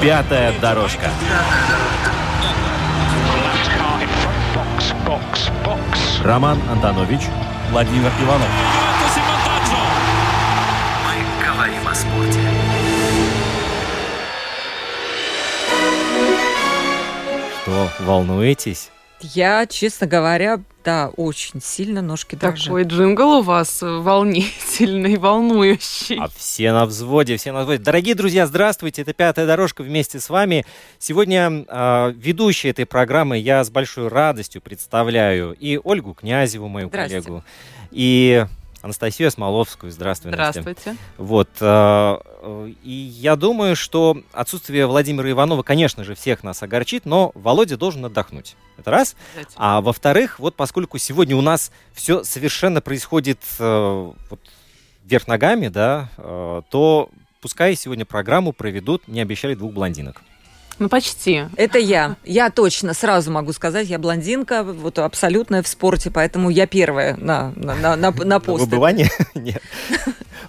Пятая дорожка. Роман Антонович, Владимир Иванов. Мы говорим о спорте. Что, волнуетесь? Я, честно говоря, да, очень сильно ножки дрожат. Такой джингл у вас волнительный, волнующий. А все на взводе, все на взводе. Дорогие друзья, здравствуйте, это «Пятая дорожка» вместе с вами. Сегодня э, ведущая этой программы я с большой радостью представляю и Ольгу Князеву, мою коллегу, и Анастасию Смоловскую. Здравствуй, Здравствуйте. Настя. Вот. Э, и я думаю, что отсутствие Владимира Иванова, конечно же, всех нас огорчит, но Володя должен отдохнуть. Это раз. А во-вторых, вот поскольку сегодня у нас все совершенно происходит э, вот, вверх ногами, да, э, то пускай сегодня программу проведут, не обещали двух блондинок. Ну, почти. Это я. Я точно сразу могу сказать, я блондинка, вот абсолютная в спорте, поэтому я первая на, на, на, на, на пост. Выбывание? Нет.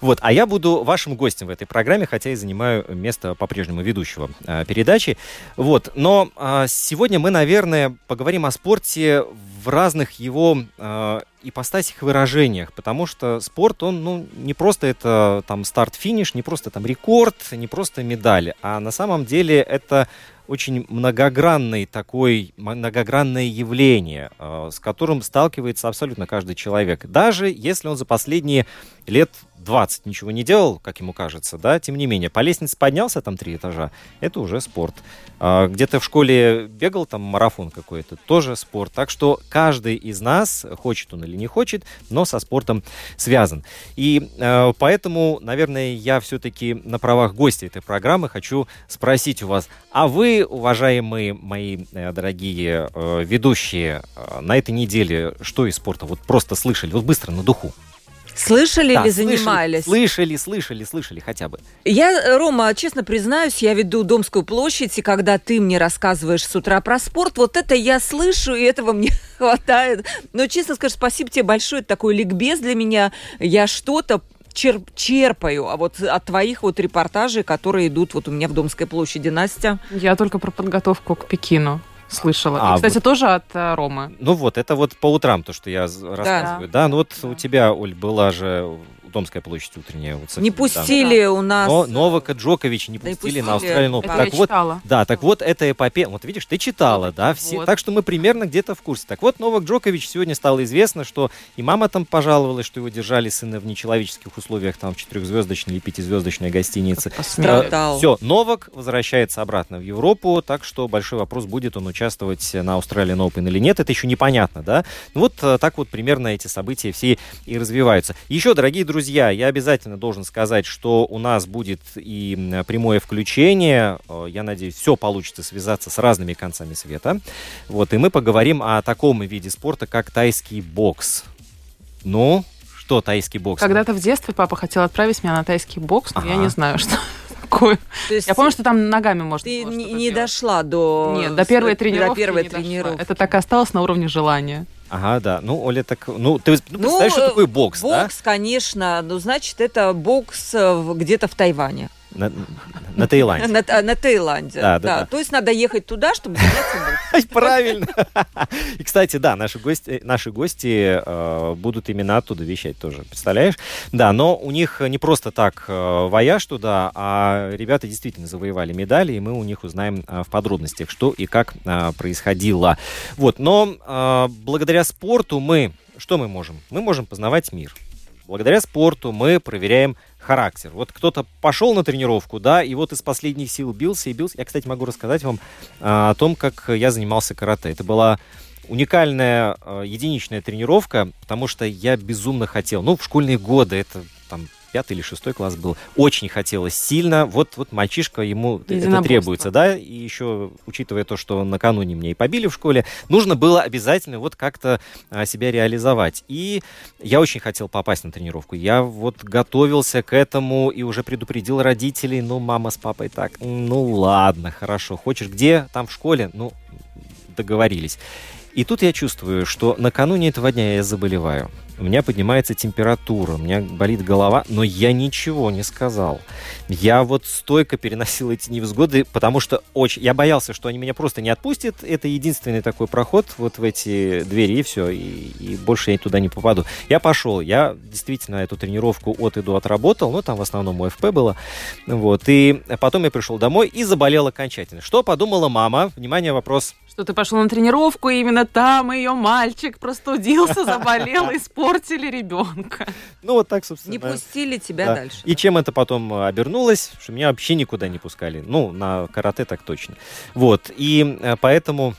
Вот, а я буду вашим гостем в этой программе, хотя и занимаю место по-прежнему ведущего э, передачи. Вот, но э, сегодня мы, наверное, поговорим о спорте в разных его э, ипостасях и выражениях, потому что спорт, он, ну, не просто это там старт-финиш, не просто там рекорд, не просто медали, а на самом деле это очень многогранный такой, многогранное явление, э, с которым сталкивается абсолютно каждый человек. Даже если он за последние лет 20 ничего не делал, как ему кажется, да, тем не менее, по лестнице поднялся там три этажа, это уже спорт. А, где-то в школе бегал там марафон какой-то, тоже спорт. Так что каждый из нас, хочет он или не хочет, но со спортом связан. И э, поэтому, наверное, я все-таки на правах гостя этой программы хочу спросить у вас, а вы, уважаемые мои э, дорогие э, ведущие, э, на этой неделе что из спорта вот просто слышали, вот быстро на духу? Слышали да, или занимались? Слышали, слышали, слышали хотя бы. Я, Рома, честно признаюсь, я веду Домскую площадь, и когда ты мне рассказываешь с утра про спорт, вот это я слышу, и этого мне хватает. Но, честно скажу, спасибо тебе большое, это такой ликбез для меня. Я что-то черп, черпаю, а вот от твоих вот репортажей, которые идут вот у меня в Домской площади, Настя. Я только про подготовку к Пекину слышала. А, И, кстати, вот. тоже от э, Ромы. Ну вот, это вот по утрам то, что я рассказываю. Да, да? ну вот да. у тебя, Оль, была же Домская площадь утренняя. Вот, совсем, не пустили да. у нас. Но Новака Джокович не пустили, на Австралию. Это так я вот, читала. Да, так вот эта эпопея. Вот видишь, ты читала, да, все. Вот. Так что мы примерно где-то в курсе. Так вот, Новак Джокович сегодня стало известно, что и мама там пожаловалась, что его держали сына в нечеловеческих условиях, там в четырехзвездочной или пятизвездочной гостинице. Страдал. Все, Новак возвращается обратно в Европу, так что большой вопрос, будет он участвовать на Australian Open или нет, это еще непонятно, да. Ну вот э, так вот примерно эти события все и развиваются. Еще, дорогие друзья, я обязательно должен сказать, что у нас будет и прямое включение. Э, я надеюсь, все получится связаться с разными концами света. Вот, и мы поговорим о таком виде спорта, как тайский бокс. Ну, что тайский бокс? Когда-то в детстве папа хотел отправить меня на тайский бокс, но ага. я не знаю, что такое. я помню, что там ногами можно Ты не, не дошла до... Нет, до первой тренировки до первой тренировки. Это так и осталось на уровне желания. Ага, да. Ну, Оля, так... Ну, ты ну, представляешь, ну, что такое бокс, бокс, да? Бокс, конечно. Ну, значит, это бокс э, где-то в Тайване. На, на Таиланде. На, а, на Таиланде, да, да, да. То есть надо ехать туда, чтобы заняться Правильно. И, кстати, да, наши гости, наши гости э, будут именно оттуда вещать тоже, представляешь? Да, но у них не просто так э, вояж туда, а ребята действительно завоевали медали, и мы у них узнаем э, в подробностях, что и как э, происходило. Вот, но э, благодаря спорту мы, что мы можем? Мы можем познавать мир. Благодаря спорту мы проверяем характер. Вот кто-то пошел на тренировку, да, и вот из последних сил бился и бился. Я, кстати, могу рассказать вам а, о том, как я занимался карате. Это была уникальная а, единичная тренировка, потому что я безумно хотел. Ну, в школьные годы это там пятый или шестой класс был. Очень хотелось сильно. Вот, вот мальчишка, ему это требуется, да, и еще, учитывая то, что накануне мне и побили в школе, нужно было обязательно вот как-то а, себя реализовать. И я очень хотел попасть на тренировку. Я вот готовился к этому и уже предупредил родителей, ну, мама с папой так, ну, ладно, хорошо, хочешь где? Там в школе? Ну, договорились. И тут я чувствую, что накануне этого дня я заболеваю у меня поднимается температура, у меня болит голова, но я ничего не сказал. Я вот стойко переносил эти невзгоды, потому что очень... Я боялся, что они меня просто не отпустят. Это единственный такой проход вот в эти двери, и все, и, и больше я туда не попаду. Я пошел, я действительно эту тренировку от и до отработал, ну, там в основном ОФП было, вот, и потом я пришел домой и заболел окончательно. Что подумала мама? Внимание, вопрос что ты пошел на тренировку, и именно там ее мальчик простудился, заболел, испортили ребенка. Ну, вот так, собственно. Не пустили тебя дальше. И чем это потом обернулось, что меня вообще никуда не пускали. Ну, на карате так точно. Вот, и э, поэтому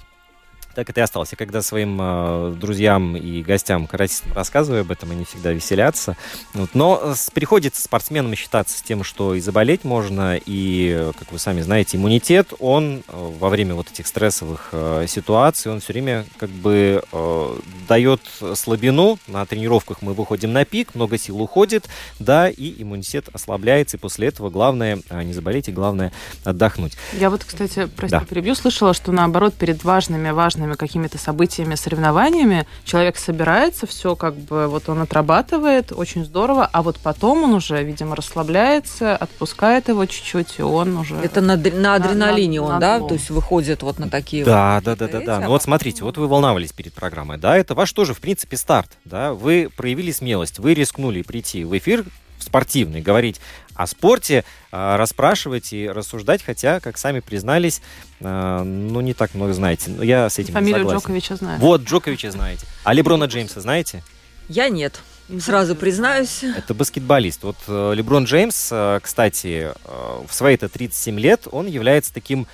так это и осталось. Я когда своим э, друзьям и гостям, каратистам рассказываю об этом, они всегда веселятся. Вот. Но приходится спортсменам считаться с тем, что и заболеть можно, и, как вы сами знаете, иммунитет, он э, во время вот этих стрессовых э, ситуаций, он все время как бы э, дает слабину. На тренировках мы выходим на пик, много сил уходит, да, и иммунитет ослабляется, и после этого главное э, не заболеть, и главное отдохнуть. Я вот, кстати, прости, да. перебью, слышала, что наоборот перед важными, важными важными какими-то событиями, соревнованиями, человек собирается, все как бы вот он отрабатывает, очень здорово, а вот потом он уже, видимо, расслабляется, отпускает его чуть-чуть, и он уже... Это на, на адреналине на, он, на, да? То есть выходит вот на такие... Да, вот, да, да, да, да. Ну вот смотрите, вот вы волновались перед программой, да, это ваш тоже, в принципе, старт, да, вы проявили смелость, вы рискнули прийти в эфир, спортивный, говорить о спорте, а, расспрашивать и рассуждать, хотя, как сами признались, а, ну, не так много знаете. Но я с этим Фамилию не согласен. Джоковича знаю. Вот, Джоковича знаете. А Леброна Джеймса знаете? Я нет. Сразу признаюсь. Это баскетболист. Вот э, Леброн Джеймс, э, кстати, э, в свои-то 37 лет, он является таким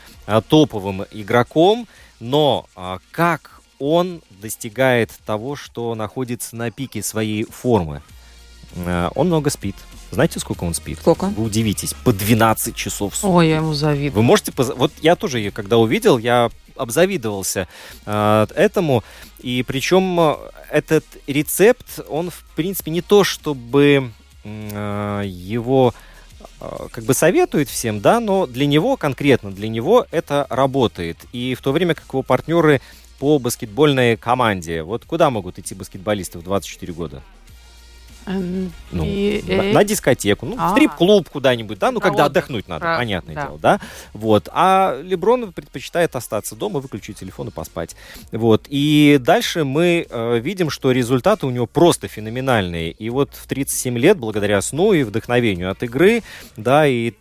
топовым игроком, но как он достигает того, что находится на пике своей формы? Он много спит. Знаете, сколько он спит? Сколько? Вы удивитесь. По 12 часов в сутки. Ой, я ему завидую. Вы можете... Поз... Вот я тоже, ее, когда увидел, я обзавидовался э, этому. И причем э, этот рецепт, он, в принципе, не то, чтобы э, его э, как бы советует всем, да, но для него, конкретно для него это работает. И в то время как его партнеры по баскетбольной команде, вот куда могут идти баскетболисты в 24 года? Ну, и, на, и... на дискотеку, ну, а, в стрип-клуб куда-нибудь, да, ну, когда отдых. отдохнуть надо, Про... понятное да. дело, да. Вот. А Леброн предпочитает остаться дома, выключить телефон и поспать. Вот. И дальше мы э, видим, что результаты у него просто феноменальные. И вот в 37 лет, благодаря сну и вдохновению от игры, да, и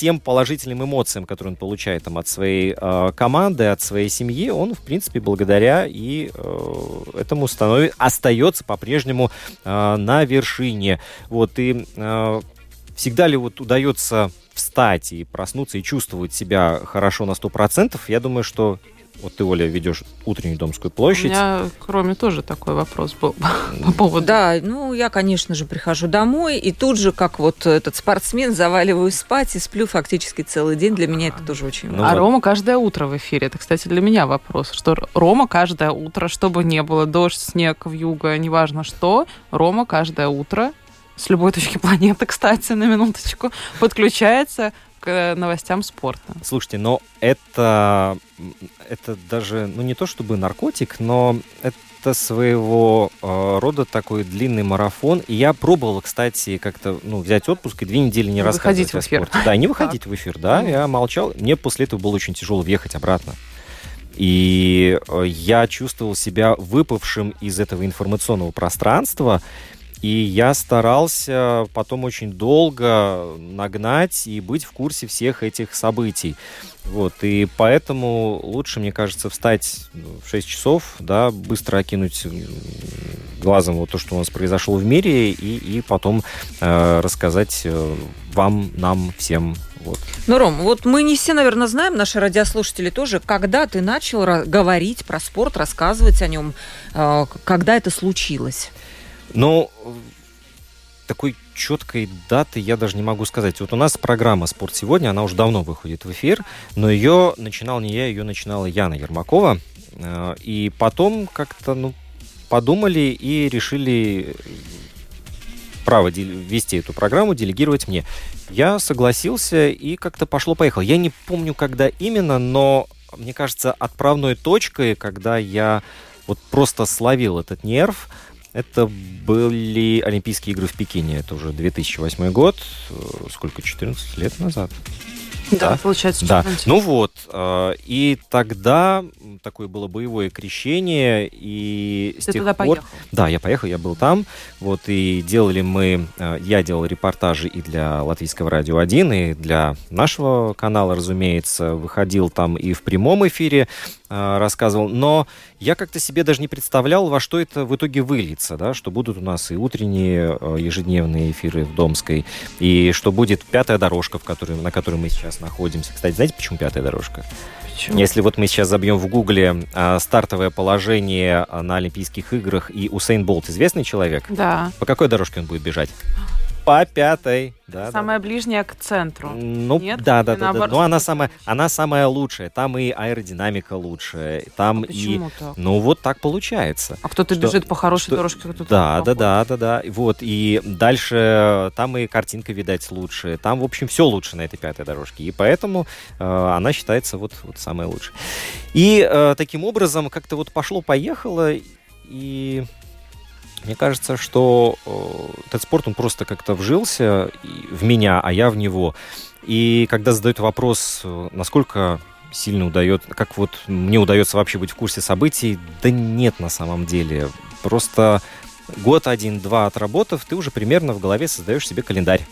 тем положительным эмоциям, которые он получает там, от своей э, команды, от своей семьи, он, в принципе, благодаря и э, этому становится, остается по-прежнему э, на вершине. Вот, и э, всегда ли вот удается встать и проснуться и чувствовать себя хорошо на 100%, я думаю, что вот ты, Оля, ведешь утреннюю Домскую площадь. У меня, кроме тоже такой вопрос был по поводу... Да, ну, я, конечно же, прихожу домой, и тут же, как вот этот спортсмен, заваливаюсь спать и сплю фактически целый день. Для меня это тоже очень важно. Ну, а вот. Рома каждое утро в эфире. Это, кстати, для меня вопрос, что Рома каждое утро, чтобы не было дождь, снег, в юго, неважно что, Рома каждое утро с любой точки планеты, кстати, на минуточку, подключается к новостям спорта. Слушайте, но это, это даже, ну не то чтобы наркотик, но это своего э, рода такой длинный марафон. И я пробовал, кстати, как-то ну, взять отпуск и две недели не, рассказывать о спорте. Да, не выходить в эфир, да, я молчал. Мне после этого было очень тяжело въехать обратно. И э, я чувствовал себя выпавшим из этого информационного пространства. И я старался потом очень долго нагнать и быть в курсе всех этих событий. Вот, и поэтому лучше, мне кажется, встать в 6 часов, да, быстро окинуть глазом вот то, что у нас произошло в мире, и, и потом э, рассказать э, вам, нам, всем вот. Ну, Ром, вот мы не все, наверное, знаем, наши радиослушатели тоже, когда ты начал говорить про спорт, рассказывать о нем, э, когда это случилось? Ну, такой четкой даты я даже не могу сказать. Вот у нас программа «Спорт сегодня», она уже давно выходит в эфир, но ее начинал не я, ее начинала Яна Ермакова. Э, и потом как-то, ну, подумали и решили право вести эту программу, делегировать мне. Я согласился и как-то пошло-поехало. Я не помню, когда именно, но мне кажется, отправной точкой, когда я вот просто словил этот нерв, это были Олимпийские игры в Пекине. Это уже 2008 год. Э, сколько? 14 лет назад. Да, да, получается. Да. Ну вот. Э, и тогда такое было боевое крещение. И Ты с тех туда пор... поехал? Да, я поехал, я был там. Вот, и делали мы... Э, я делал репортажи и для Латвийского радио 1, и для нашего канала, разумеется. Выходил там и в прямом эфире рассказывал, но я как-то себе даже не представлял, во что это в итоге выльется, да, что будут у нас и утренние э, ежедневные эфиры в Домской, и что будет пятая дорожка, в которой, на которой мы сейчас находимся. Кстати, знаете, почему пятая дорожка? Почему? Если вот мы сейчас забьем в Гугле а, стартовое положение на Олимпийских играх и Усейн Болт известный человек, да. по какой дорожке он будет бежать? по пятой. Да, самая да. ближняя к центру. Ну, Нет? да, да, да, да. Но она самая, она самая лучшая. Там и аэродинамика лучшая. Там а и. Так? Ну, вот так получается. А кто-то что... бежит по хорошей что... дорожке, кто-то. Да, да, да, да, да. Вот. И дальше там и картинка, видать, лучше. Там, в общем, все лучше на этой пятой дорожке. И поэтому э, она считается вот, вот самая лучшая. И э, таким образом как-то вот пошло-поехало. И мне кажется, что э, этот спорт, он просто как-то вжился в меня, а я в него. И когда задают вопрос, э, насколько сильно удается, как вот мне удается вообще быть в курсе событий, да нет на самом деле. Просто год один-два отработав, ты уже примерно в голове создаешь себе календарь.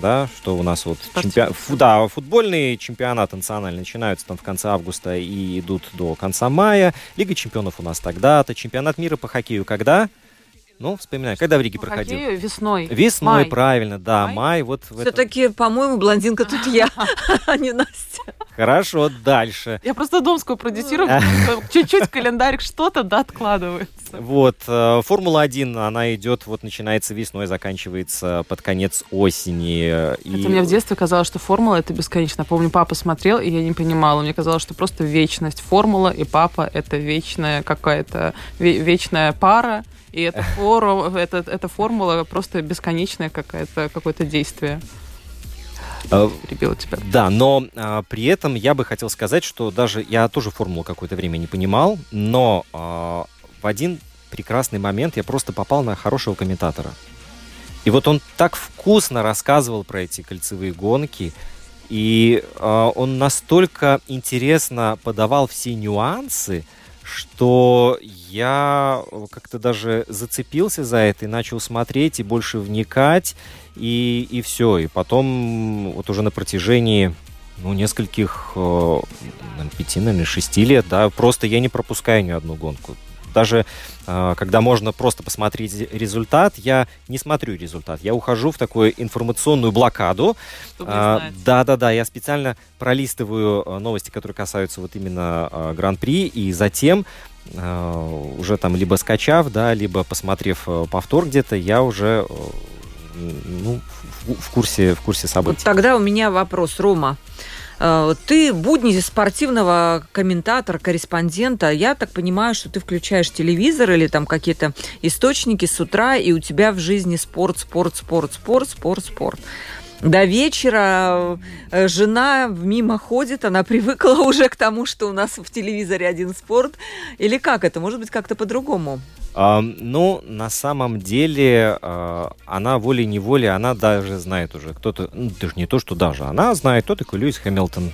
Да, что у нас вот чемпион... Фу, да, футбольные чемпионаты национальные начинаются там в конце августа и идут до конца мая. Лига чемпионов у нас тогда-то. Чемпионат мира по хоккею когда? Ну, вспоминаю, когда в Риге По проходил? Хоккею весной. Весной, май. правильно, да, май. май вот Все-таки, этом... по-моему, блондинка тут я, а не Настя. Хорошо, дальше. Я просто Домскую продюсирую, чуть-чуть календарик что-то, да, откладывается. Вот, э, Формула-1, она идет, вот начинается весной, заканчивается под конец осени. Это мне в детстве казалось, что Формула это бесконечно. Помню, папа смотрел, и я не понимала. Мне казалось, что просто вечность. Формула и папа это вечная какая-то, вечная пара. И эта, фору, это, эта формула просто бесконечная какая-то, какое-то действие. А, Перебила тебя. Да, но а, при этом я бы хотел сказать, что даже я тоже формулу какое-то время не понимал, но а, в один прекрасный момент я просто попал на хорошего комментатора. И вот он так вкусно рассказывал про эти кольцевые гонки, и э, он настолько интересно подавал все нюансы, что я как-то даже зацепился за это и начал смотреть и больше вникать, и, и все. И потом вот уже на протяжении ну, нескольких, э, пяти, наверное, шести лет, да, просто я не пропускаю ни одну гонку. Даже э, когда можно просто посмотреть результат, я не смотрю результат. Я ухожу в такую информационную блокаду. Да, да, да. Я специально пролистываю э, новости, которые касаются вот именно э, Гран-при, и затем э, уже там либо скачав, да, либо посмотрев повтор где-то, я уже э, ну, в, в курсе в курсе событий. Вот тогда у меня вопрос, Рома. Э, ты будни спортивного комментатора, корреспондента. Я так понимаю, что ты включаешь телевизор или там какие-то источники с утра, и у тебя в жизни спорт, спорт, спорт, спорт, спорт, спорт. До вечера э, жена мимо ходит, она привыкла уже к тому, что у нас в телевизоре один спорт. Или как это? Может быть, как-то по-другому? ну, на самом деле, а, она волей-неволей, она даже знает уже, кто-то, ну, даже не то, что даже, она знает, кто такой Льюис Хэмилтон.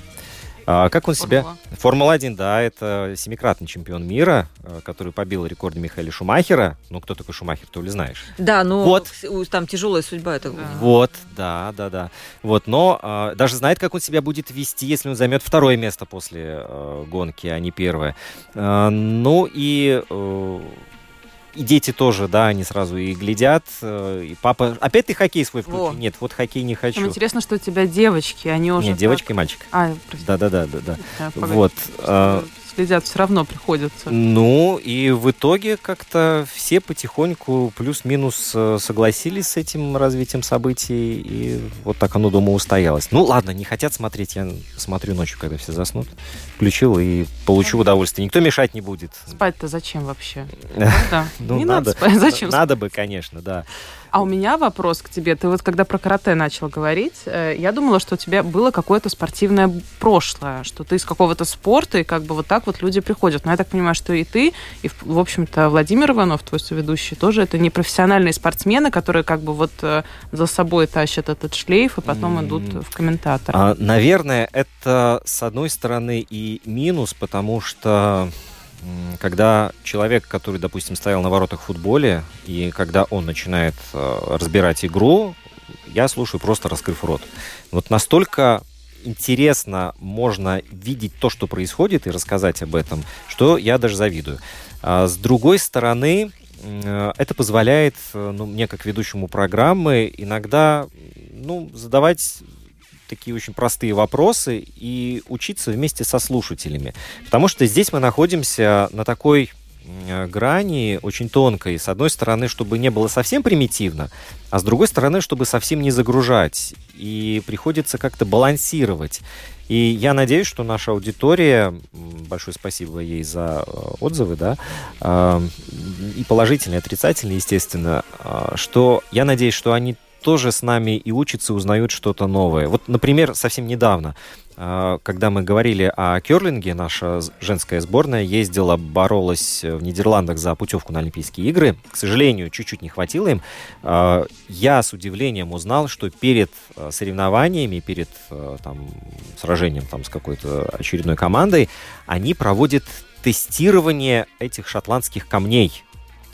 А, как он Формула. себя... Формула-1, да, это семикратный чемпион мира, а, который побил рекорды Михаила Шумахера. Ну, кто такой Шумахер, ты ли знаешь? Да, ну, вот. там тяжелая судьба. Это... Да. Вот, да, да, да. Вот, но а, даже знает, как он себя будет вести, если он займет второе место после а, гонки, а не первое. А, ну, и... А, и дети тоже, да, они сразу и глядят. Э, и папа, опять ты хоккей свой включи? Нет, вот хоккей не хочу. Нам интересно, что у тебя девочки, они уже... Нет, девочка и мальчик. А, Да-да-да, да, да. Вот. Э, следят все равно приходится. Ну, и в итоге как-то все потихоньку плюс-минус э, согласились с этим развитием событий, и вот так оно дома устоялось. Ну, ладно, не хотят смотреть, я смотрю ночью, когда все заснут. Включил и получу удовольствие. Никто мешать не будет. Спать-то зачем вообще? Да. Ну, Не надо, надо спать. Зачем Надо бы, конечно, да. А у меня вопрос к тебе. Ты вот когда про карате начал говорить, э, я думала, что у тебя было какое-то спортивное прошлое, что ты из какого-то спорта, и как бы вот так вот люди приходят. Но я так понимаю, что и ты, и, в общем-то, Владимир Иванов, твой соведущий, тоже это не профессиональные спортсмены, которые как бы вот э, за собой тащат этот шлейф и потом М. идут в комментатор. А, наверное, это с одной стороны и минус, потому что когда человек, который, допустим, стоял на воротах в футболе, и когда он начинает э, разбирать игру, я слушаю просто раскрыв рот. Вот настолько интересно можно видеть то, что происходит, и рассказать об этом, что я даже завидую. А с другой стороны, э, это позволяет э, ну, мне, как ведущему программы, иногда ну, задавать такие очень простые вопросы и учиться вместе со слушателями. Потому что здесь мы находимся на такой м, грани очень тонкой. С одной стороны, чтобы не было совсем примитивно, а с другой стороны, чтобы совсем не загружать. И приходится как-то балансировать. И я надеюсь, что наша аудитория, большое спасибо ей за э, отзывы, да, а, и положительные, и отрицательные, естественно, что я надеюсь, что они тоже с нами и учатся, узнают что-то новое. Вот, например, совсем недавно, а, когда мы говорили о керлинге, наша женская сборная ездила, боролась в Нидерландах за путевку на Олимпийские игры. К сожалению, чуть-чуть не хватило им. А, Я с удивлением узнал, что перед а, соревнованиями, перед а, там, сражением там, с какой-то очередной командой, они проводят тестирование этих шотландских камней.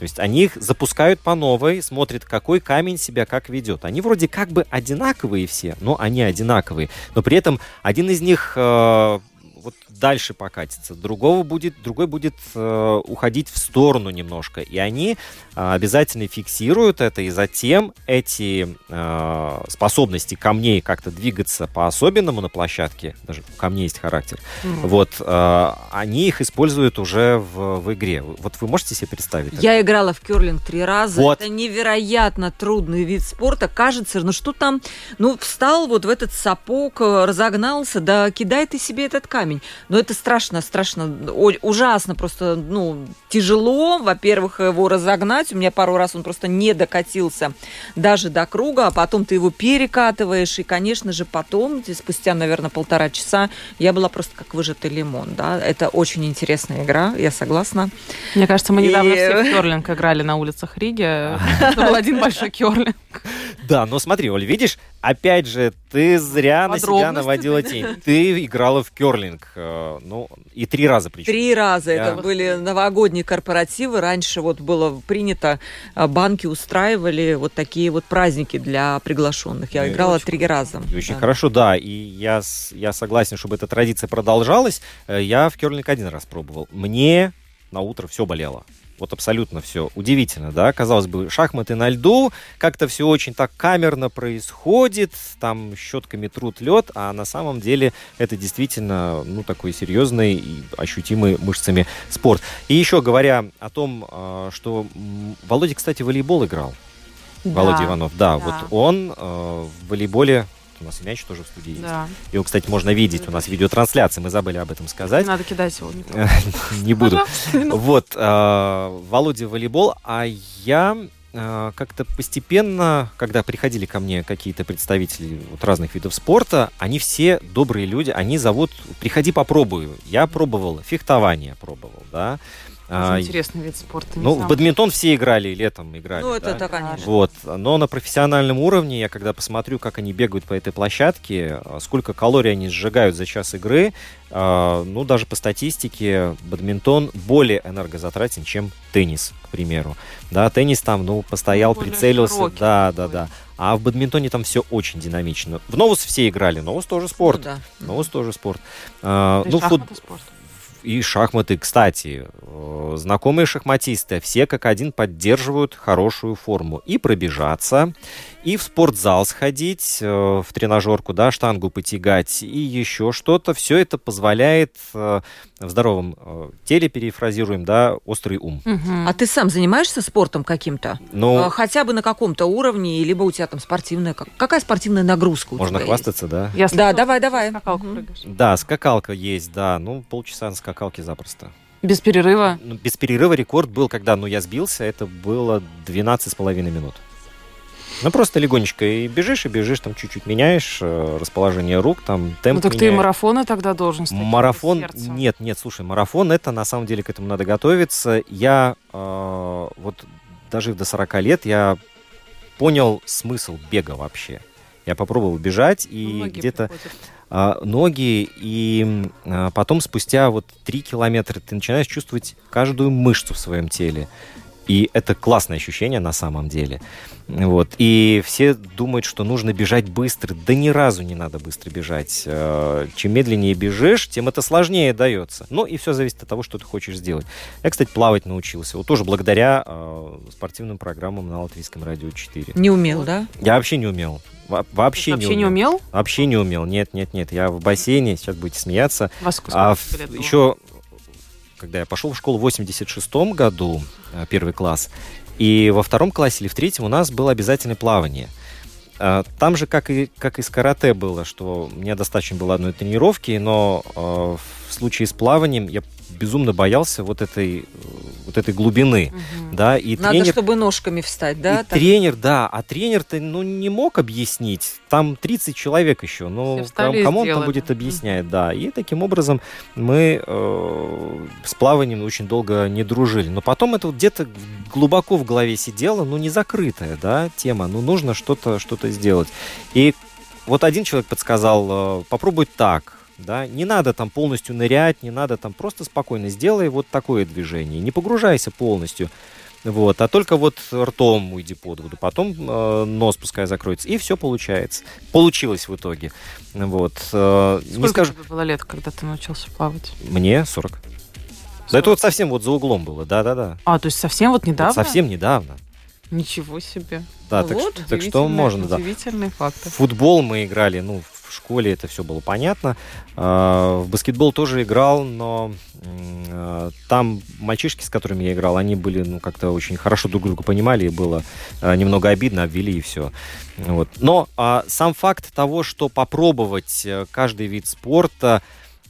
То есть они их запускают по новой, смотрят, какой камень себя как ведет. Они вроде как бы одинаковые все, но они одинаковые. Но при этом один из них э, вот дальше покатится, другого будет, другой будет э, уходить в сторону немножко. И они э, обязательно фиксируют это, и затем эти э, способности камней как-то двигаться по-особенному на площадке, даже у камней есть характер, Мгм. вот, э, они их используют уже в, в игре. Вот вы можете себе представить? Я играла в керлинг три раза. Вот. Это невероятно трудный вид спорта. Кажется, ну что там, ну встал вот в этот сапог, э, разогнался, да кидай ты себе этот камень. Но это страшно, страшно, о- ужасно, просто, ну, тяжело, во-первых, его разогнать. У меня пару раз он просто не докатился даже до круга, а потом ты его перекатываешь, и, конечно же, потом, спустя, наверное, полтора часа, я была просто как выжатый лимон, да. Это очень интересная игра, я согласна. Мне кажется, мы недавно И- все в керлинг играли на улицах Риги. Это был один большой керлинг. Да, но смотри, Оль, видишь, опять же, ты зря на себя наводила тень. Ты играла в керлинг, э, ну, и три раза причем. Три раза. Я- Это были новогодние корпоративы. Раньше вот было принято, а, банки устраивали вот такие вот праздники для приглашенных. Я Ну, играла очень три раза. И очень Да. хорошо, да, и я, я согласен, чтобы эта традиция продолжалась. Э, Я в керлинг один раз пробовал. Мне на утро все болело. Вот абсолютно все. Удивительно, да? Казалось бы, шахматы на льду, как-то все очень так камерно происходит, там щетками труд лед, а на самом деле это действительно, ну, такой серьезный и ощутимый мышцами спорт. И еще говоря о том, э, что Володя, кстати, волейбол играл. Володя Да, Иванов, да, да. вот он э, в волейболе, у нас и мяч тоже в студии есть. Да. Его, кстати, можно видеть, у нас видеотрансляция, мы забыли об этом Не сказать. надо кидать его. не буду. Вот, э, Володя волейбол, а я э, как-то постепенно, когда приходили ко мне какие-то представители вот разных видов спорта, они все добрые люди, они зовут «приходи попробую». Я пробовал, фехтование пробовал, да. А, интересный вид спорта. Ну, в бадминтон все играли, летом играли. Ну, это, да. да, конечно. Вот, но на профессиональном уровне, я когда посмотрю, как они бегают по этой площадке, а, сколько калорий они сжигают за час игры, а, ну, даже по статистике, бадминтон более энергозатратен, чем теннис, к примеру. Да, теннис там, ну, постоял, Более прицелился, широкий да, да, такой. да. А в бадминтоне там все очень динамично. В Новус все играли, Новус тоже спорт. Ну, да. Новус тоже спорт. А, ну, фут- спорт. И шахматы, кстати, э, знакомые шахматисты, все как один поддерживают хорошую форму. И пробежаться, и в спортзал сходить, э, в тренажерку, да, штангу потягать и еще что-то. Все это позволяет э, в здоровом э, теле, перефразируем, да, острый ум. Мгм. А ты сам занимаешься спортом каким-то? Ну, Хотя бы на каком-то уровне, либо у тебя там спортивная... как- Какая спортивная нагрузка у можно тебя хвастаться, да? Я Да, давай, давай. скакалку прыгаешь. Да, скакалка есть, да. Ну, полчаса на скакалке запросто. Без перерыва. Ну, без перерыва рекорд был, когда ну, я сбился, это было 12,5 минут. Ну, просто легонечко и бежишь, и бежишь, там чуть-чуть меняешь э, расположение рук, там темп Ну так ты и меняешь. марафоны тогда должен стать. Марафон, сердцем. нет, нет, слушай, марафон это на самом деле к этому надо готовиться. Я э, вот дожив до 40 лет, я понял смысл бега вообще. Я попробовал бежать и где-то а, ноги, и а, потом спустя вот 3 километра ты начинаешь чувствовать каждую мышцу в своем теле. И это классное ощущение на самом деле. Вот. И все думают, что нужно бежать быстро. Да ни разу не надо быстро бежать. Э, Чем медленнее бежишь, тем это сложнее дается. Ну и все зависит от того, что ты хочешь сделать. Я, кстати, плавать научился. Вот тоже благодаря э, спортивным программам на Латвийском радио 4. Не умел, да? Я вообще не умел. Во- вообще, Ты вообще не умел? Вообще не умел. Нет, нет, нет. Я в бассейне, сейчас будете смеяться. Во сколько А лет было? Когда я пошел в школу в 86 году, э, первый класс, и во втором классе или в третьем у нас было обязательное плавание. А, Там же, как и, как и с карате было, что мне достаточно было одной тренировки, но э, в случае с плаванием я безумно боялся вот этой, э, вот этой глубины. Мгм. Да, и Надо, тренер... чтобы ножками встать, да? И так? тренер, да, а тренер-то ну, не мог объяснить. Там 30 человек еще, ну, кому он там будет объяснять, да. И таким образом мы э, с плаванием очень долго не дружили. Но потом это вот где-то глубоко в голове сидело, ну, не закрытая, да, тема. Ну, нужно что-то что сделать. И вот один человек подсказал, э, попробуй так, да, не надо там полностью нырять, не надо там просто спокойно сделай вот такое движение, не погружайся полностью, вот, а только вот ртом уйди под воду, потом э, нос пускай закроется, и все получается. Получилось в итоге, вот. э, не Сколько скажу, тебе было лет, когда ты научился плавать? мне 40. Да это вот совсем вот за углом было, да-да-да. А, то есть совсем вот Вот недавно? совсем недавно. Ничего себе. Да, так, Вот, что- так что можно, да. Удивительные факты. В футбол мы играли, ну, в школе это все было понятно. А, В баскетбол тоже играл, но а, там мальчишки, с которыми я играл, они были, ну, как-то очень хорошо друг друга понимали, и было а, немного обидно, обвели и все. Вот. Но сам факт того, что попробовать э, каждый вид спорта,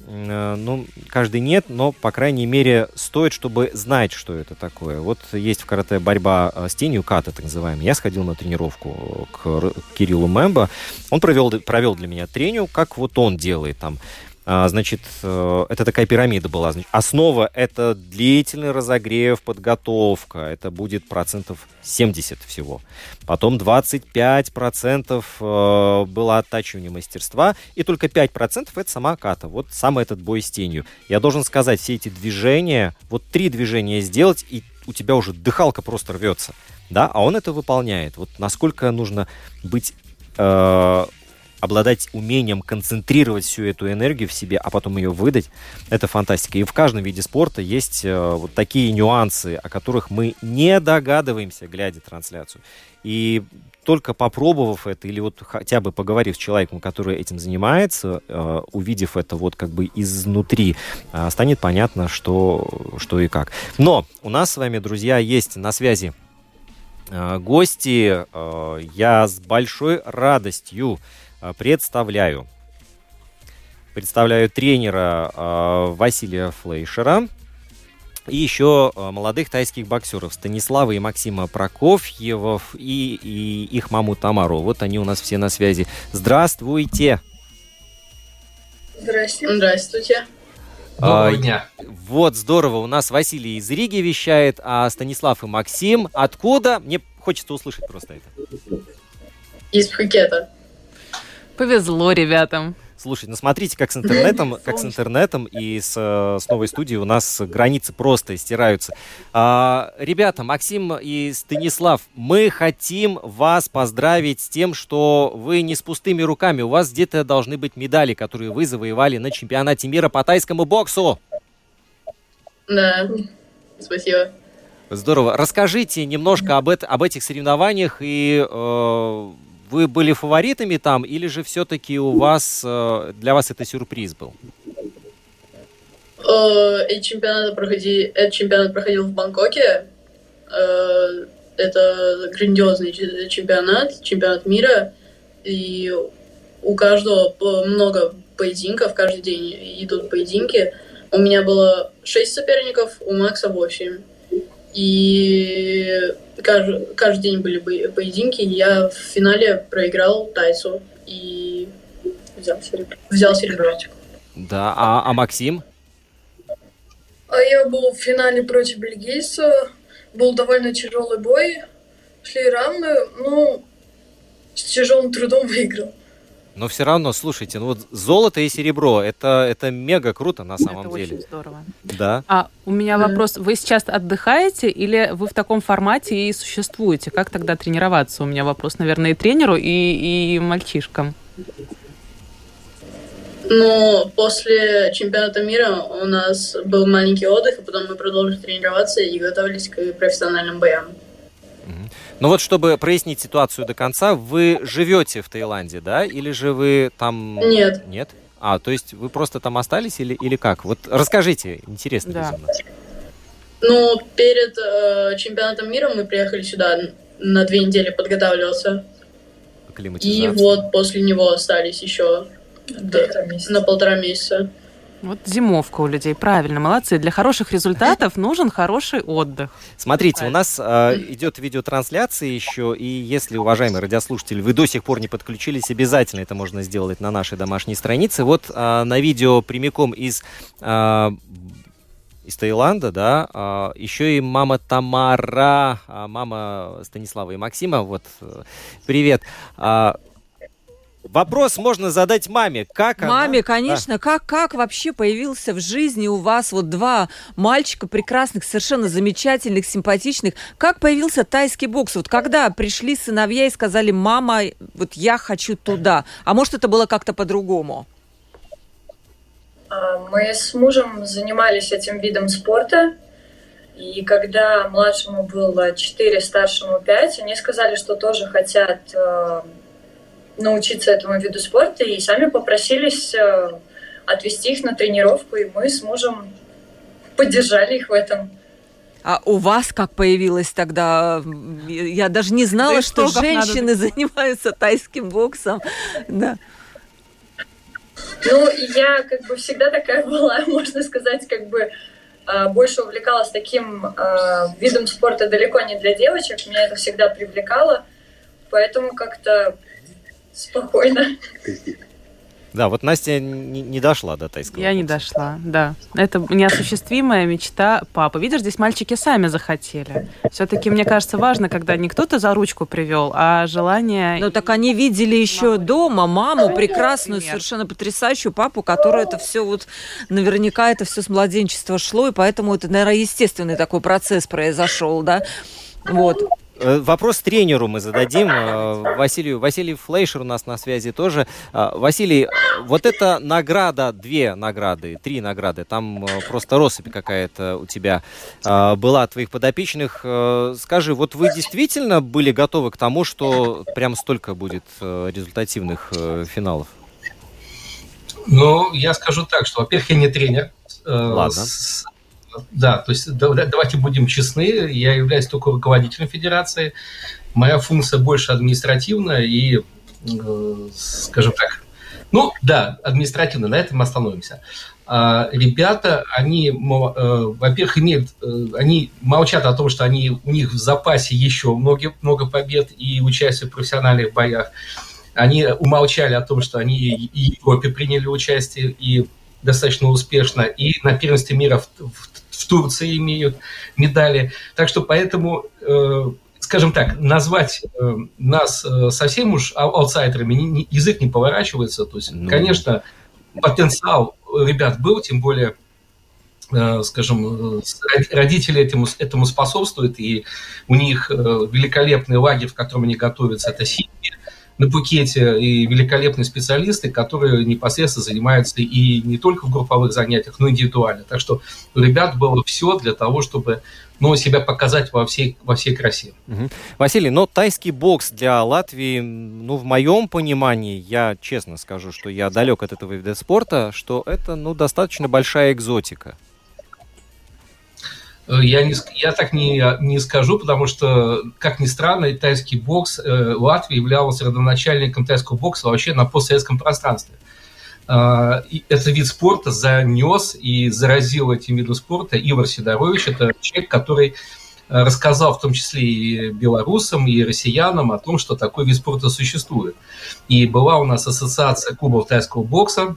ну, каждый нет, но, по крайней мере, стоит, чтобы знать, что это такое. Вот есть в карате борьба э, с тенью, ката, так называемая. Я сходил на тренировку к Кириллу Мэмбо. Он провел, провел для меня тренинг, как вот он делает там. А, Значит, э, это такая пирамида была. Основа – это длительный разогрев, подготовка. Это будет процентов 70 всего. Потом 25% э, было оттачивание мастерства. И только 5% – это сама ката. Вот сам этот бой с тенью. Я должен сказать, все эти движения, вот три движения сделать, и у тебя уже дыхалка просто рвется. Да, а он это выполняет. Вот насколько нужно быть э, обладать умением концентрировать всю эту энергию в себе, а потом ее выдать, это фантастика. И в каждом виде спорта есть э, вот такие нюансы, о которых мы не догадываемся, глядя трансляцию. И только попробовав это или вот хотя бы поговорив с человеком, который этим занимается, э, увидев это вот как бы изнутри, э, станет понятно, что, что и как. Но у нас с вами, друзья, есть на связи э, гости. Э, Я с большой радостью представляю представляю тренера э, Василия Флейшера и еще э, молодых тайских боксеров Станислава и Максима Прокофьевов и, и их маму Тамару. Вот они у нас все на связи. Здравствуйте! Здравствуйте. А, Доброго дня. Вот, здорово. У нас Василий из Риги вещает, а Станислав и Максим откуда? Мне хочется услышать просто это. Из Пхукета. Повезло ребятам. Слушай, ну смотрите, как с интернетом, как с интернетом и с, э, с новой студией у нас границы просто стираются. А, ребята, Максим и Станислав, мы хотим вас поздравить с тем, что вы не с пустыми руками. У вас где-то должны быть медали, которые вы завоевали на чемпионате мира по тайскому боксу. Да. Спасибо. Здорово. Расскажите немножко об, это, об этих соревнованиях. И э, вы были фаворитами там, или же все-таки у вас э, для вас это сюрприз был? Э, Эти чемпионаты проходи... Этот чемпионат проходил в Бангкоке. Э, Это грандиозный чемпионат, чемпионат мира. И у каждого много поединков, каждый день идут поединки. У меня было 6 соперников, у Макса 8. И каждый, каждый день были поединки. и Я в финале проиграл тайцу и взял серебро. Взял серебро. Да. А, а Максим? А я был в финале против бельгийца. Был довольно тяжелый бой. Шли равные, ну, с тяжелым трудом выиграл. Но все равно, слушайте, ну вот золото и серебро, это, это мега круто на самом Это деле. очень здорово. Да. А у меня вопрос. Вы сейчас отдыхаете или вы в таком формате и существуете? Как тогда тренироваться? У меня вопрос, наверное, и тренеру, и, и мальчишкам. Но после чемпионата мира у нас был маленький отдых, а потом мы продолжили тренироваться и готовились к профессиональным боям. Ну вот, чтобы прояснить ситуацию до конца, вы живете в Таиланде, да? Или же вы там... Нет. Нет? А, то есть вы просто там остались или, или как? Вот расскажите, интересно Да. Но перед э, чемпионатом мира мы приехали сюда на две недели подготавливаться. И вот после него остались еще до- на полтора месяца. Вот зимовка у людей. Правильно, молодцы. Для хороших результатов нужен хороший отдых. Смотрите, у нас э, идет видеотрансляция еще, и если, уважаемые радиослушатели, вы до сих пор не подключились, обязательно это можно сделать на нашей домашней странице. Вот э, на видео прямиком из, э, из Таиланда, да, еще и мама Тамара, а мама Станислава и Максима, вот, э, привет. А, Вопрос можно задать маме. Как она- Маме, Да. конечно, как, как вообще появился в жизни у вас вот два мальчика прекрасных, совершенно замечательных, симпатичных? Как появился тайский бокс? Вот когда пришли сыновья и сказали, мама, вот я хочу туда. А может, это было как-то по-другому? А, Мы с мужем занимались этим видом спорта. И когда младшему было 4, старшему 5, они сказали, что тоже хотят э, научиться этому виду спорта, и сами попросились э, отвезти их на тренировку, и мы с мужем поддержали их в этом. А у вас как появилось тогда? Я даже не знала, Да что надо женщины занимаются тайским боксом. Да. Ну, и я как бы всегда такая была, можно сказать, как бы э, больше увлекалась таким э, видом спорта далеко не для девочек. Меня это всегда привлекало, поэтому как-то спокойно. Да, вот Настя не, не дошла до тайского. Я не бокса. дошла, да. Это неосуществимая мечта папы. Видишь, здесь мальчики сами захотели. Все-таки, мне кажется, важно, когда не кто-то за ручку привел, а желание... Ну так они видели еще дома маму, прекрасную, Например. совершенно потрясающую папу, которая это все вот наверняка это все с младенчества шло, и поэтому это, наверное, естественный такой процесс произошел, да? Вот. Э, Вопрос тренеру мы зададим. э, Василию. Василий Флейшер у нас на связи тоже. А, Василий, вот эта награда, две награды, три награды, там э, просто россыпь какая-то у тебя была твоих подопечных. Э, Скажи, вот вы действительно были готовы к тому, что прям столько будет э, результативных э, финалов? Ну, я скажу так, что, во-первых, я не тренер. Э, Ладно. с- Да, то есть да- да- давайте будем честны, я являюсь только руководителем федерации. Моя функция больше административная и, э, скажем так, ну да, административно, на этом мы остановимся. А ребята, они, э, во-первых, имеют, э, они молчат о том, что они, у них в запасе еще много, много побед и участие в профессиональных боях. Они умолчали о том, что они и в Европе приняли участие и достаточно успешно, и на первенстве мира в, в- в Турции имеют медали. Так что поэтому, э, скажем так, назвать э, нас э, совсем уж ау- аутсайдерами ни- ни- язык не поворачивается. То есть, Ну. конечно, потенциал ребят был, тем более э, скажем, э, родители этому, этому способствуют, и у них э, великолепный лагерь, в котором они готовятся, это Сибирь, на Пукете и великолепные специалисты, которые непосредственно занимаются и не только в групповых занятиях, но и индивидуально. Так что у ребят было все для того, чтобы ну, себя показать во всей, во всей красе. Угу. Василий, но тайский бокс для Латвии, ну, в моем понимании, я честно скажу, что я далек от этого вида спорта, что это, ну, достаточно большая экзотика. Э, я, не, я так не, не скажу, потому что, как ни странно, тайский бокс э, Латвии являлся родоначальником тайского бокса вообще на постсоветском пространстве. Э, этот вид спорта занес и заразил этим видом спорта Ивар Сидорович. Это человек, который э, рассказал в том числе и белорусам, и россиянам о том, что такой вид спорта существует. И была у нас ассоциация клубов тайского бокса,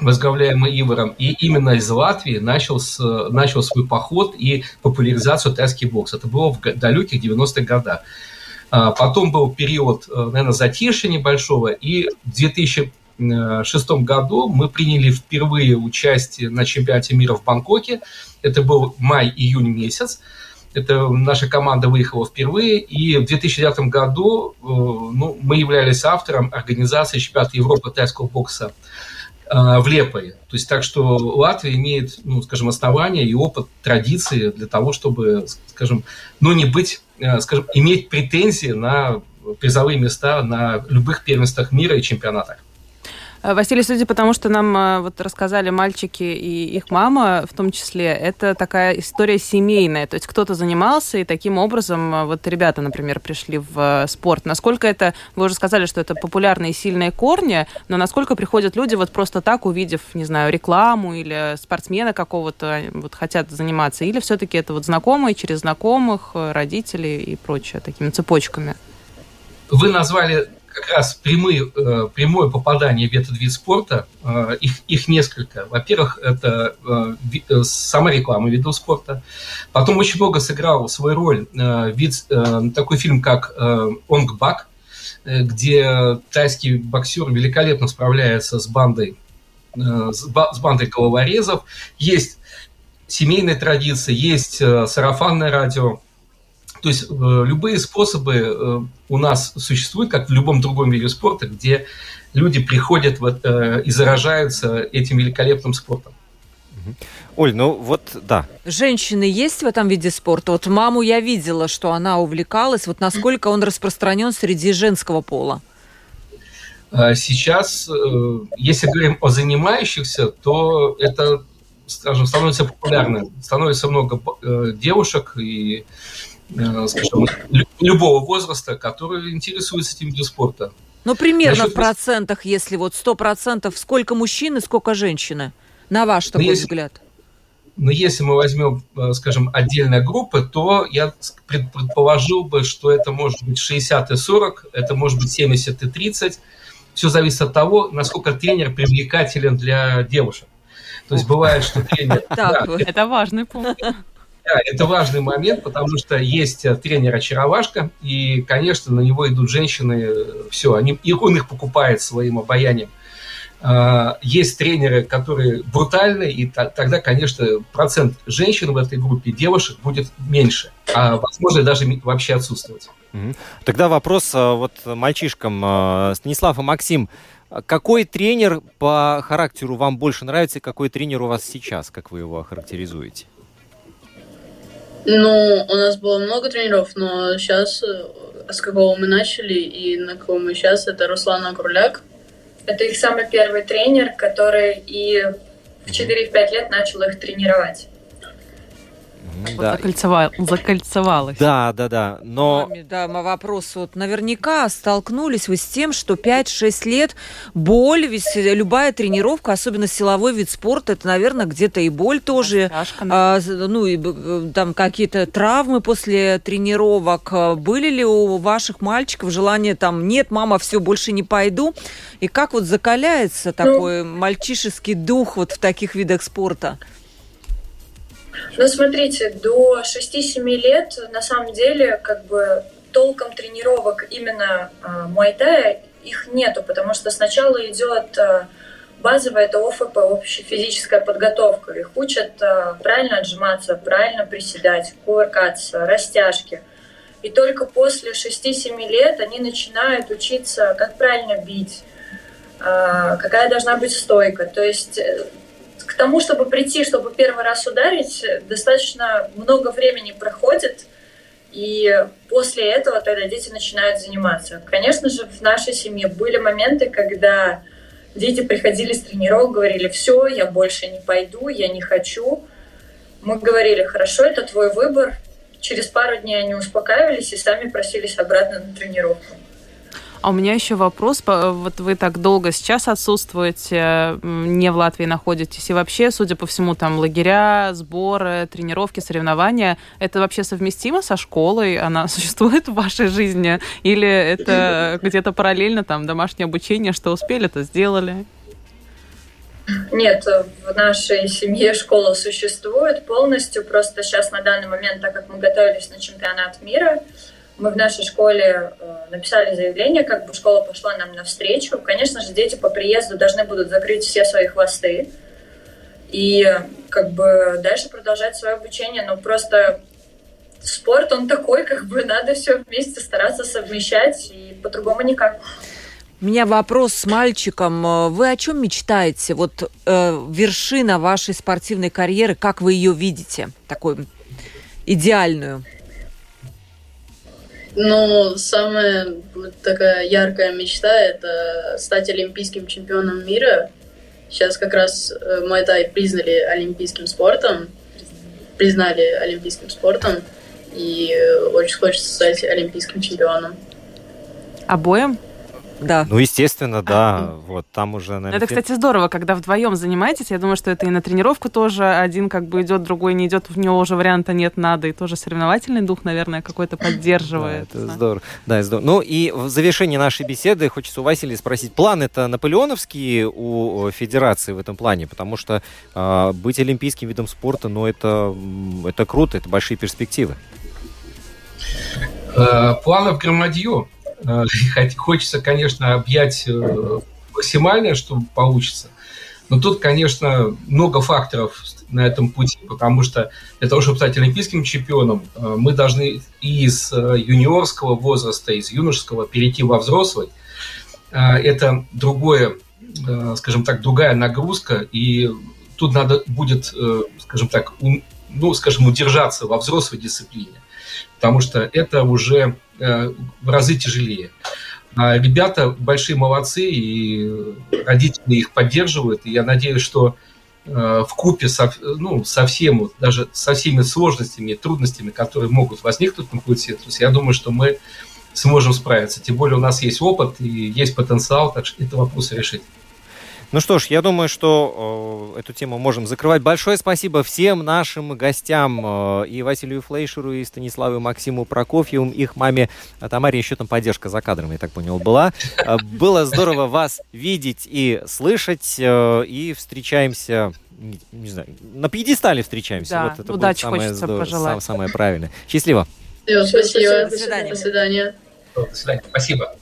возглавляемый Иваром, и именно из Латвии начал, с, начал свой поход и популяризацию тайский бокс. Это было в далеких 90-х годах. А, потом был период, э, наверное, затишья небольшого, и в 2006 году мы приняли впервые участие на чемпионате мира в Бангкоке. Это был май-июнь месяц. Это наша команда выехала впервые, и в 2009 году э, ну, мы являлись автором организации чемпионата Европы тайского бокса в Лепове. То есть так что Латвия имеет, ну, скажем, основания и опыт, традиции для того, чтобы, скажем, ну, не быть, э, скажем, иметь претензии на призовые места на любых первенствах мира и чемпионатах. Э, Василий, судя по тому, что нам э, вот рассказали мальчики и их мама, в том числе, это такая история семейная. То есть кто-то занимался, и таким образом э, вот ребята, например, пришли в спорт. Насколько это, вы уже сказали, что это популярные сильные корни, но насколько приходят люди вот просто так, увидев, не знаю, рекламу или спортсмена какого-то, вот хотят заниматься, или все-таки это вот знакомые через знакомых, родителей и прочее, такими цепочками? Вы назвали как раз прямые, э, прямое попадание в этот вид спорта, э, их, их несколько. Во-первых, это э, сама реклама видов спорта. Потом очень много сыграл свою роль вид, такой фильм, как «Онг Бак», где тайский боксер великолепно справляется с бандой, с бандой головорезов. Есть семейная традиция, есть сарафанное радио, то есть э, любые способы э, у нас существуют, как в любом другом виде спорта, где люди приходят вот, э, и заражаются этим великолепным спортом. Оль, ну вот да. Женщины есть в этом виде спорта? Вот маму я видела, что она увлекалась. Вот насколько он распространен среди женского пола? А сейчас, если говорим о занимающихся, то это, скажем, становится популярным. Становится много девушек и скажем, любого возраста, который интересуется этим видом спорта. Ну, примерно Насчет... в процентах, если вот сто процентов, сколько мужчин и сколько женщины, на ваш ну, такой если, взгляд? Но если мы возьмем, э, скажем, отдельные группы, то я предположил бы, что это может быть 60 и 40, это может быть 70 и 30. Все зависит от того, насколько тренер привлекателен для девушек. То есть бывает, что тренер... Это важный пункт. Да, это важный момент, потому что есть э, тренер-очаровашка, и, конечно, на него идут женщины, э, все, они, и он их покупает своим обаянием. А, есть тренеры, которые брутальные, и тогда, конечно, процент женщин в этой группе, девушек, будет меньше, а, возможно, даже вообще отсутствовать. Тогда вопрос э, вот мальчишкам. Станислав и Максим, какой тренер по характеру вам больше нравится, и какой тренер у вас сейчас, как вы его охарактеризуете? Ну, у нас было много тренеров, но сейчас, э, с какого мы начали и на кого мы сейчас, это Руслан Агруляк. Это их самый первый тренер, который и в 4-5 лет начал их тренировать. Вот да. закольцевал, закольцевалось. Да, да, да. Но... Маме, да, вопрос. Вот наверняка столкнулись вы с тем, что 5-6 лет боль, ведь любая тренировка, особенно силовой вид спорта, это, наверное, где-то и боль тоже. А, ну, и э, там какие-то травмы после тренировок. Были ли у ваших мальчиков желание там, нет, мама, все, больше не пойду? И как вот закаляется ну, такой мальчишеский дух вот в таких видах спорта? Ну, смотрите, до 6-7 лет, на самом деле, как бы толком тренировок именно э, муайтая их нету, потому что сначала идет э, базовая, это ОФП, общая физическая подготовка. Их учат э, правильно отжиматься, правильно приседать, кувыркаться, растяжки. И только после 6-7 лет они начинают учиться, как правильно бить, а, какая должна быть стойка. То есть э, к тому, чтобы прийти, чтобы первый раз ударить, достаточно много времени проходит, и после этого тогда дети начинают заниматься. Конечно же, в нашей семье были моменты, когда дети приходили с тренировок, говорили, все, я больше не пойду, я не хочу. Мы говорили, хорошо, это твой выбор. Через пару дней они успокаивались и сами просились обратно на тренировку. А у меня еще вопрос. Вот вы так долго сейчас отсутствуете, не в Латвии находитесь. И вообще, судя по всему, там лагеря, сборы, тренировки, соревнования, это вообще совместимо со школой? Она существует в вашей жизни? Или это где-то параллельно там домашнее обучение, что успели, то сделали? Нет, в нашей семье школа существует полностью. Просто сейчас на данный момент, так как мы готовились на чемпионат мира, мы в нашей школе э, написали заявление, как бы школа пошла нам навстречу. Конечно же, дети по приезду должны будут закрыть все свои хвосты и как бы дальше продолжать свое обучение. Но просто спорт, он такой, как бы надо все вместе стараться совмещать, и по-другому никак. У меня вопрос с мальчиком. Вы о чем мечтаете? Вот э, вершина вашей спортивной карьеры, как вы ее видите? Такой идеальную. Ну, самая такая яркая мечта – это стать олимпийским чемпионом мира. Сейчас как раз э, Майтай признали олимпийским спортом, признали олимпийским спортом, и э, очень хочется стать олимпийским чемпионом. Обоим? Да. Ну, естественно, да. Вот там уже, наверное... Это, кстати, здорово, когда вдвоем занимаетесь. Я думаю, что это и на тренировку тоже. Один как бы идет, другой не идет. В него уже варианта нет, надо. И тоже соревновательный дух, наверное, какой-то поддерживает. Да, это здорово. Да, здорово. Ну и в завершении нашей беседы хочется у Василия спросить. План это наполеоновские у Федерации в этом плане? Потому что э, быть олимпийским видом спорта, ну это, это круто, это большие перспективы. Э, планов громадье. Э, хочется, конечно, объять э, максимально, что получится. Но тут, конечно, много факторов на этом пути, потому что для того, чтобы стать олимпийским чемпионом, э, мы должны из юниорского возраста, из юношеского перейти во взрослый. Это другое, скажем так, другая нагрузка, и тут надо будет, скажем так, ну, скажем, удержаться во взрослой дисциплине, потому что это уже Э, в разы тяжелее. А ребята большие молодцы, и родители их поддерживают. И я надеюсь, что э, в купе со, ну, со даже со всеми сложностями и трудностями, которые могут возникнуть на пути, то есть я думаю, что мы сможем справиться. Тем более у нас есть опыт и есть потенциал, так что это вопрос решить. Ну что ж, я думаю, что э, эту тему можем закрывать. Большое спасибо всем нашим гостям, э, и Василию Флейшеру, и Станиславу Максиму Прокофьеву, их маме а Тамаре еще там поддержка за кадром, я так понял, была. Э, было здорово вас видеть и слышать, э, и встречаемся не, не знаю, на пьедестале встречаемся. Да, вот это удачи самое хочется здорово, пожелать. Самое правильное. Счастливо. Все, спасибо. До свидания. До свидания. До свидания. Спасибо.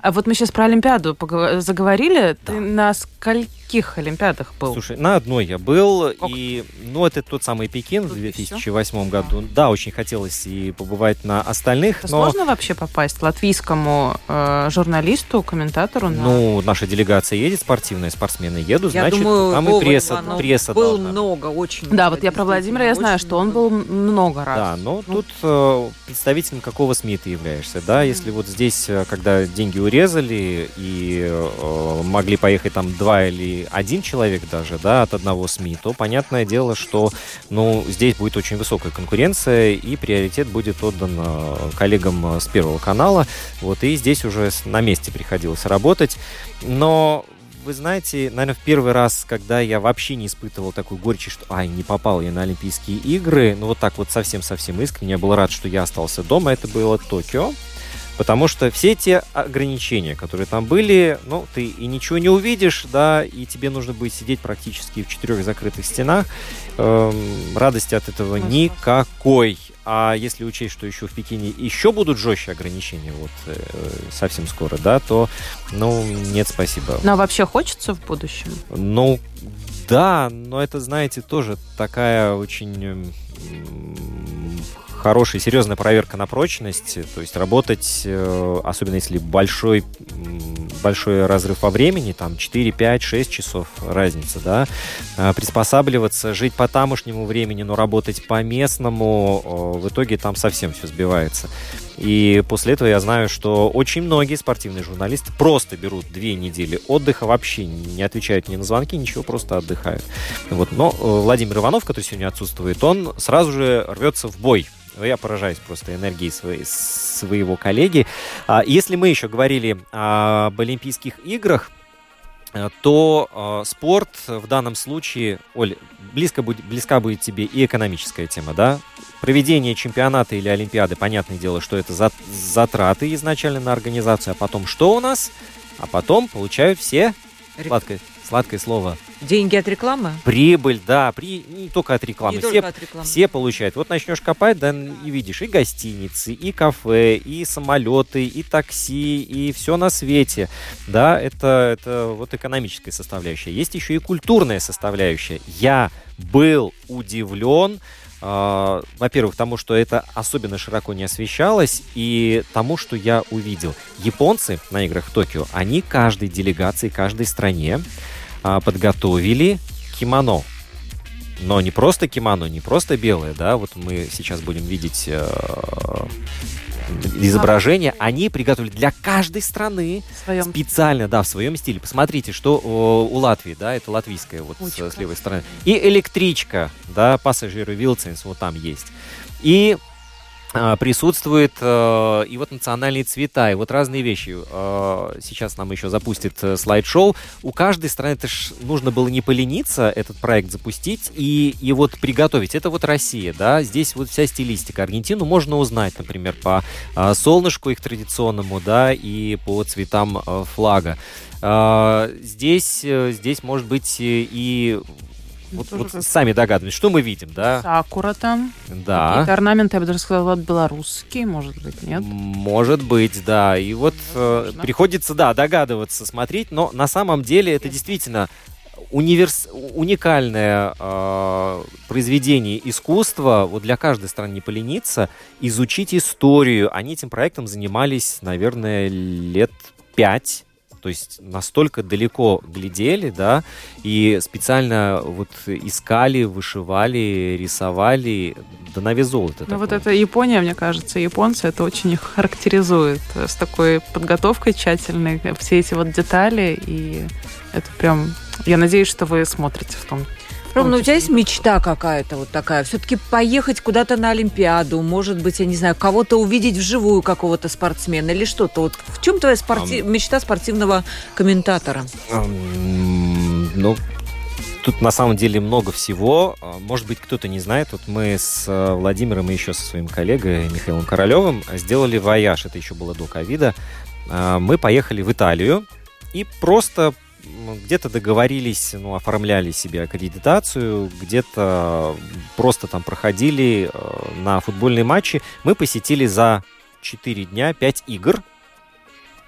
А вот мы сейчас про Олимпиаду заговорили. Да. Ты на скольких Олимпиадах был? Слушай, на одной я был. Ок. И, ну, это тот самый Пекин Тут в 2008 все? году. Да. да, очень хотелось и побывать на остальных. Это но... Сложно вообще попасть латвийскому э, журналисту, комментатору? На... Ну, наша делегация едет, спортивные спортсмены едут, я значит, думаю, там и пресса, Иванов пресса был должна. много, очень Да, вот я про Владимира, я знаю, что он был много раз. Да, но ну. тут э, представителем какого СМИ ты являешься, да? Если вот здесь, э, когда деньги урезали и э, могли поехать там два или один человек даже, да, от одного СМИ, то понятное дело, что, ну, здесь будет очень высокая конкуренция и приоритет будет отдан э, коллегам с Первого канала, вот, и здесь уже на месте приходилось работать, но вы знаете, наверное, в первый раз, когда я вообще не испытывал такой горечи, что, ай, не попал я на Олимпийские игры, ну вот так вот совсем-совсем искренне, я был рад, что я остался дома, это было Токио, Потому что все те ограничения, которые там были, ну, ты и ничего не увидишь, да, и тебе нужно будет сидеть практически в четырех закрытых стенах. Эм, радости от этого Может. никакой. А если учесть, что еще в Пекине еще будут жестче ограничения, вот э, совсем скоро, да, то, ну, нет, спасибо. Но вообще хочется в будущем? Ну, да, но это, знаете, тоже такая очень хорошая, серьезная проверка на прочность. То есть работать, э, особенно если большой, большой разрыв во времени, там 4, 5, 6 часов разница, да, э, приспосабливаться, жить по тамошнему времени, но работать по местному, в итоге там совсем все сбивается. И после этого я знаю, что очень многие спортивные журналисты просто берут две недели отдыха, вообще не отвечают ни на звонки, ничего, просто отдыхают. Вот. Но Владимир Иванов, который сегодня отсутствует, он сразу же рвется в бой я поражаюсь просто энергией своей, своего коллеги. А, если мы еще говорили об Олимпийских играх, э, то э, спорт в данном случае, Оль, близко будет, близка будет тебе и экономическая тема, да? Проведение чемпионата или Олимпиады, понятное дело, что это за, затраты изначально на организацию, а потом что у нас? А потом получают все, сладкое, сладкое слово, Деньги от рекламы? Прибыль, да, при... не только от рекламы. Не все, только от рекламы. все получают. Вот начнешь копать, да, и видишь и гостиницы, и кафе, и самолеты, и такси, и все на свете. Да, это, это вот экономическая составляющая. Есть еще и культурная составляющая. Я был удивлен, во-первых, тому, что это особенно широко не освещалось, и тому, что я увидел. Японцы на играх в Токио, они каждой делегации, каждой стране а, подготовили кимоно. Но не просто кимоно, не просто белое, да, вот мы сейчас будем видеть э, изображение, они приготовили для каждой страны своем... специально, да, в своем стиле. Посмотрите, что у Латвии, да, это латвийская вот с, с левой стороны. И электричка, да, пассажиры Вилценс вот там есть. И присутствует э, и вот национальные цвета, и вот разные вещи. Э, сейчас нам еще запустит э, слайд-шоу. У каждой страны это ж нужно было не полениться, этот проект запустить и, и вот приготовить. Это вот Россия, да, здесь вот вся стилистика. Аргентину можно узнать, например, по э, солнышку их традиционному, да, и по цветам флага. Здесь, здесь может быть и вот, вот как... сами догадываетесь, что мы видим, да? Сакура там. Да. Какие-то орнаменты, я бы даже сказала, белорусские, может быть, нет? Может быть, да. И вот э, приходится, да, догадываться, смотреть, но на самом деле это действительно универс... уникальное э, произведение искусства. Вот для каждой страны не полениться, изучить историю. Они этим проектом занимались, наверное, лет пять то есть настолько далеко глядели, да, и специально вот искали, вышивали, рисовали, да на вес золота. Ну вот это Япония, мне кажется, японцы это очень их характеризует с такой подготовкой тщательной, все эти вот детали, и это прям, я надеюсь, что вы смотрите в том Ром, ну у тебя есть мечта какая-то вот такая? Все-таки поехать куда-то на Олимпиаду, может быть, я не знаю, кого-то увидеть вживую, какого-то спортсмена или что-то. Вот в чем твоя спорти... um, мечта спортивного комментатора? Ну, тут на самом деле много всего. А, может быть, кто-то не знает. Вот мы с э, Владимиром и еще со своим коллегой Михаилом Королевым сделали вояж. Это еще было до ковида. А, мы поехали в Италию и просто где-то договорились, ну, оформляли себе аккредитацию, где-то просто там проходили э, на футбольные матчи. Мы посетили за 4 дня 5 игр.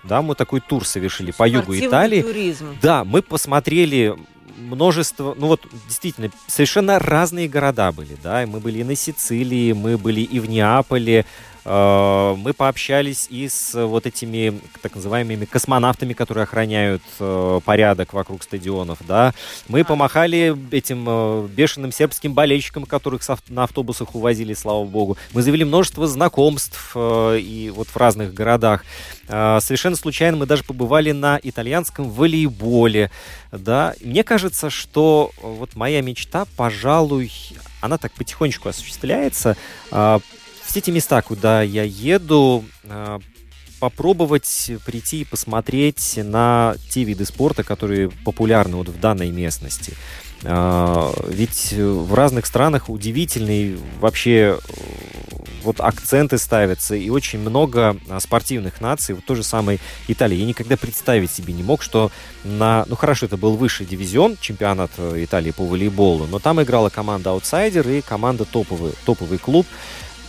Да, мы такой тур совершили по югу Италии. Туризм. Да, мы посмотрели множество, ну вот действительно, совершенно разные города были, да, мы были и на Сицилии, мы были и в Неаполе, мы пообщались и с вот этими так называемыми космонавтами, которые охраняют э, порядок вокруг стадионов, да. Мы помахали этим э, бешеным сербским болельщикам, которых на автобусах увозили, слава богу. Мы завели множество знакомств и вот в разных городах. Совершенно случайно мы даже побывали на итальянском волейболе, да. Мне кажется, что вот моя мечта, пожалуй, она так потихонечку осуществляется все те места, куда я еду, а, попробовать прийти и посмотреть на те виды спорта, которые популярны вот в данной местности. А, ведь в разных странах удивительные вообще вот акценты ставятся, и очень много а, спортивных наций, вот той же самой Италии. Я никогда представить себе не мог, что на... Ну хорошо, это был высший дивизион, чемпионат э, Италии по волейболу, но там играла команда аутсайдер и команда топовый, топовый клуб.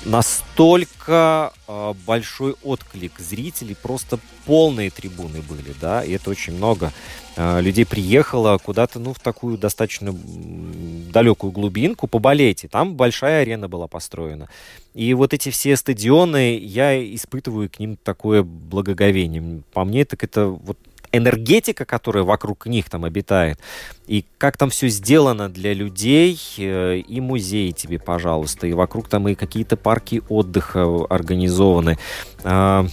Настолько э, большой отклик зрителей, просто полные трибуны были, да, и это очень много э, людей приехало куда-то, ну, в такую достаточно далекую глубинку поболеть, и там большая арена была построена. И вот эти все стадионы, я испытываю к ним такое благоговение. По мне, так это вот энергетика, которая вокруг них там обитает, и как там все сделано для людей, э, и музей тебе, пожалуйста, и вокруг там и какие-то парки отдыха организованы. А,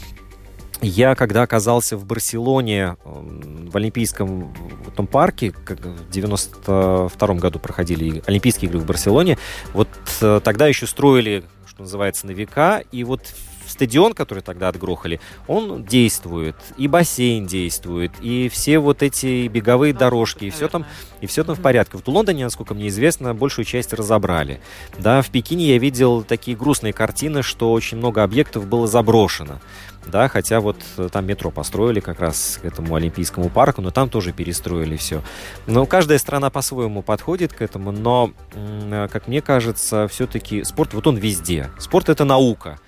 я, когда оказался в Барселоне, в Олимпийском в том парке, как в 92 году проходили Олимпийские игры в Барселоне, вот э, тогда еще строили, что называется, на века, и вот стадион, который тогда отгрохали, он действует, и бассейн действует, и все вот эти беговые дорожки, и все там, и все там в порядке. Вот в Лондоне, насколько мне известно, большую часть разобрали. Да, в Пекине я видел такие грустные картины, что очень много объектов было заброшено. Да, хотя вот там метро построили как раз к этому Олимпийскому парку, но там тоже перестроили все. Но каждая страна по-своему подходит к этому, но, как мне кажется, все-таки спорт, вот он везде. Спорт это наука.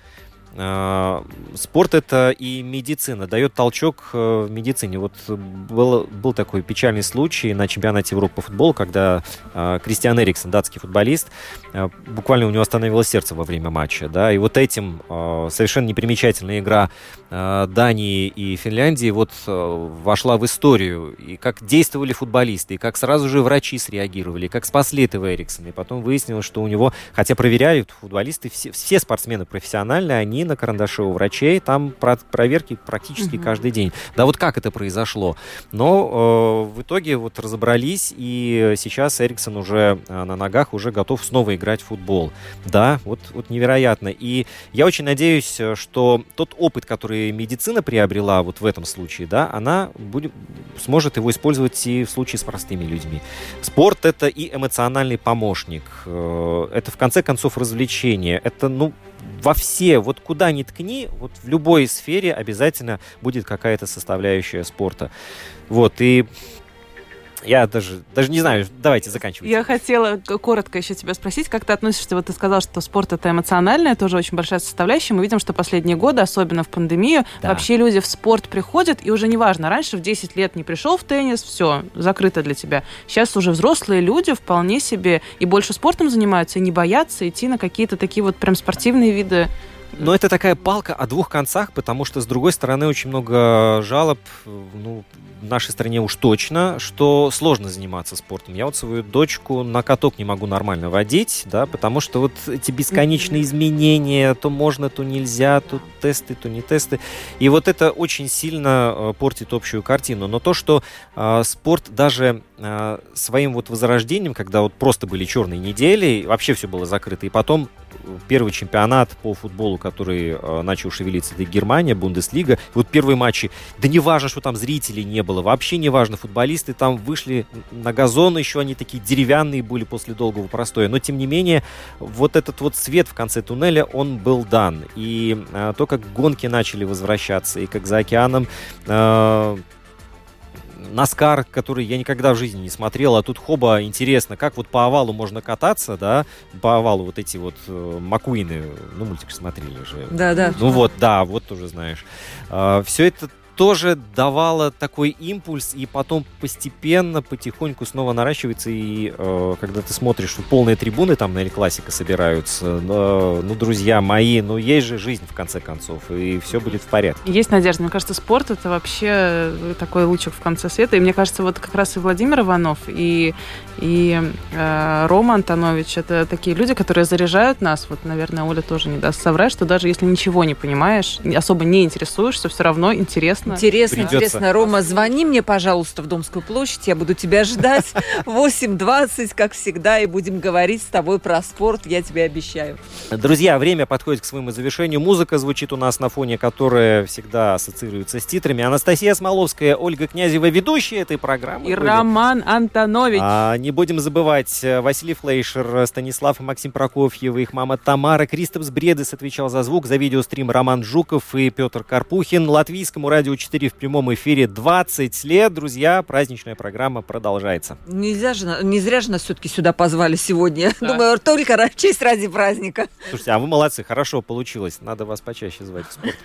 А, спорт это и медицина, дает толчок э, в медицине. Вот был, был такой печальный случай на чемпионате Европы по футболу, когда а, Кристиан Эриксон, датский футболист, буквально у него остановилось сердце во время матча. Да, и вот этим совершенно непримечательная игра Дании и Финляндии вот вошла в историю. И как действовали футболисты, и как сразу же врачи среагировали, и как спасли этого Эриксона. И потом выяснилось, что у него, хотя проверяли футболисты, все, все спортсмены профессиональные, они на карандаше у врачей, там про проверки практически угу. каждый день. Да вот как это произошло? Но э, в итоге вот разобрались, и сейчас Эриксон уже э, на ногах, уже готов снова играть в футбол. Да, вот, вот невероятно. И я очень надеюсь, что тот опыт, который медицина приобрела вот в этом случае, да, она будет, сможет его использовать и в случае с простыми людьми. Спорт — это и эмоциональный помощник, э, это в конце концов развлечение, это, ну, во все, вот куда ни ткни, вот в любой сфере обязательно будет какая-то составляющая спорта. Вот, и я даже, даже не знаю, давайте заканчивать. Я хотела коротко еще тебя спросить, как ты относишься, вот ты сказал, что спорт это эмоциональное, тоже очень большая составляющая. Мы видим, что последние годы, особенно в пандемию, да. вообще люди в спорт приходят, и уже неважно, раньше в 10 лет не пришел в теннис, все, закрыто для тебя. Сейчас уже взрослые люди вполне себе и больше спортом занимаются, и не боятся идти на какие-то такие вот прям спортивные виды но это такая палка о двух концах, потому что, с другой стороны, очень много жалоб, ну, в нашей стране уж точно, что сложно заниматься спортом. Я вот свою дочку на каток не могу нормально водить, да, потому что вот эти бесконечные изменения, то можно, то нельзя, то тесты, то не тесты. И вот это очень сильно э, портит общую картину. Но то, что э, спорт даже э, своим вот возрождением, когда вот просто были черные недели, вообще все было закрыто, и потом первый чемпионат по футболу, который э, начал шевелиться, это Германия, Бундеслига. Вот первые матчи, да не важно, что там зрителей не было, вообще не важно, футболисты там вышли на газон, еще они такие деревянные были после долгого простоя, но тем не менее вот этот вот свет в конце туннеля, он был дан. И э, то, как гонки начали возвращаться, и как за океаном э, Наскар, который я никогда в жизни не смотрел, а тут хоба, интересно, как вот по овалу можно кататься, да, по овалу вот эти вот э, Макуины, ну, мультик смотрели уже. Да, да. Ну вот, да, вот тоже знаешь. Э, все это тоже давало такой импульс, и потом постепенно, потихоньку снова наращивается, и э, когда ты смотришь, что полные трибуны там на Эль Классика собираются, э, ну, друзья мои, ну, есть же жизнь, в конце концов, и все будет в порядке. Есть надежда. Мне кажется, спорт — это вообще такой лучик в конце света, и мне кажется, вот как раз и Владимир Иванов, и, и э, Рома Антонович — это такие люди, которые заряжают нас. Вот, наверное, Оля тоже не даст соврать, что даже если ничего не понимаешь, особо не интересуешься, все равно интересно интересно. Интересно, Придется. интересно. Рома, звони мне, пожалуйста, в Домскую площадь. Я буду тебя ждать 8.20, как всегда, и будем говорить с тобой про спорт, я тебе обещаю. Друзья, время подходит к своему завершению. Музыка звучит у нас на фоне, которая всегда ассоциируется с титрами. Анастасия Смоловская, Ольга Князева, ведущая этой программы. И Роман Антонович. А, не будем забывать, э, Василий Флейшер, Станислав и Максим Прокофьев, их мама Тамара, Кристопс Бредес отвечал за звук, за видеострим Роман Жуков и Петр Карпухин. Латвийскому радио Радио 4 в прямом эфире 20 лет. Друзья, праздничная программа продолжается. Нельзя же, на- не зря же нас все-таки сюда позвали сегодня. Да. Думаю, только честь ради праздника. Слушайте, а вы молодцы, хорошо получилось. Надо вас почаще звать в спорт.